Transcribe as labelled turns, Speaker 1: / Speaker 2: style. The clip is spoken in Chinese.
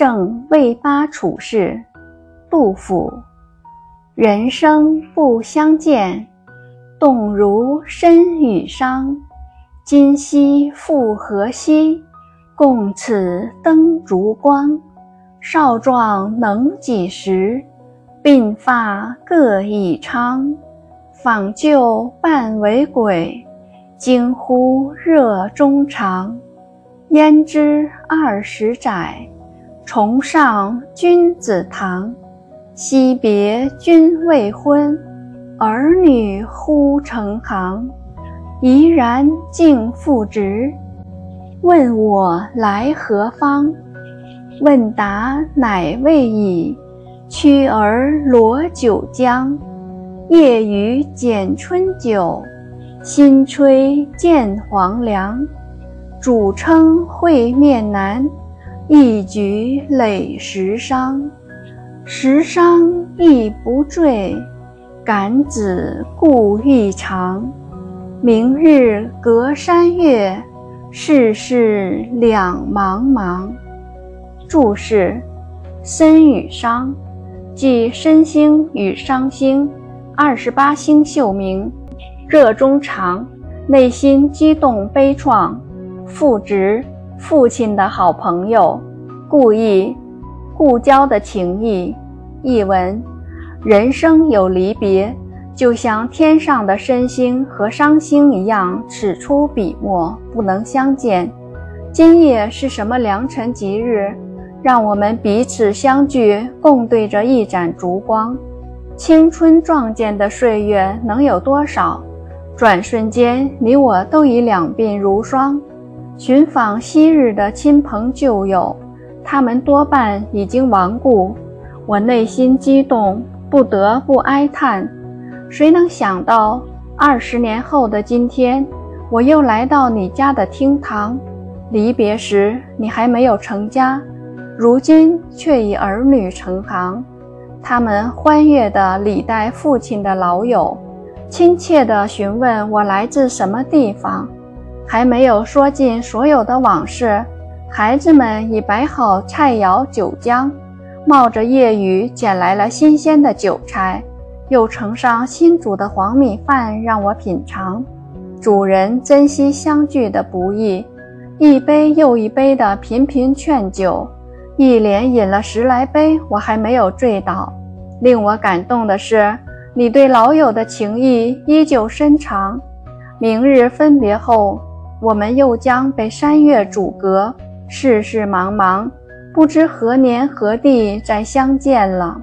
Speaker 1: 正魏八处士，杜甫。人生不相见，动如参与商。今夕复何夕，共此灯烛光。少壮能几时？鬓发各已苍。访旧半为鬼，惊呼热衷肠。焉知二十载，重上君子堂。惜别君未婚，儿女忽成行。怡然敬父职，问我来何方？问答乃未已，驱儿罗九江。夜雨剪春酒，新炊见黄粱。主称会面难，一举累十觞。十觞亦不坠，感子故意长。明日隔山岳，世事两茫茫。注释：身与伤，即身星与商星。二十八星宿名，热衷肠，内心激动悲怆。复值，父亲的好朋友。故意，故交的情谊。译文：人生有离别，就像天上的申星和商星一样，此出彼没，不能相见。今夜是什么良辰吉日？让我们彼此相聚，共对着一盏烛光。青春壮健的岁月能有多少？转瞬间，你我都已两鬓如霜。寻访昔日的亲朋旧友，他们多半已经亡故。我内心激动，不得不哀叹：谁能想到，二十年后的今天，我又来到你家的厅堂？离别时，你还没有成家，如今却已儿女成行。他们欢悦地礼待父亲的老友，亲切地询问我来自什么地方。还没有说尽所有的往事，孩子们已摆好菜肴酒浆，冒着夜雨捡来了新鲜的韭菜，又盛上新煮的黄米饭让我品尝。主人珍惜相聚的不易，一杯又一杯的频频劝酒。一连饮了十来杯，我还没有醉倒。令我感动的是，你对老友的情谊依旧深长。明日分别后，我们又将被山岳阻隔，世事茫茫，不知何年何地再相见了。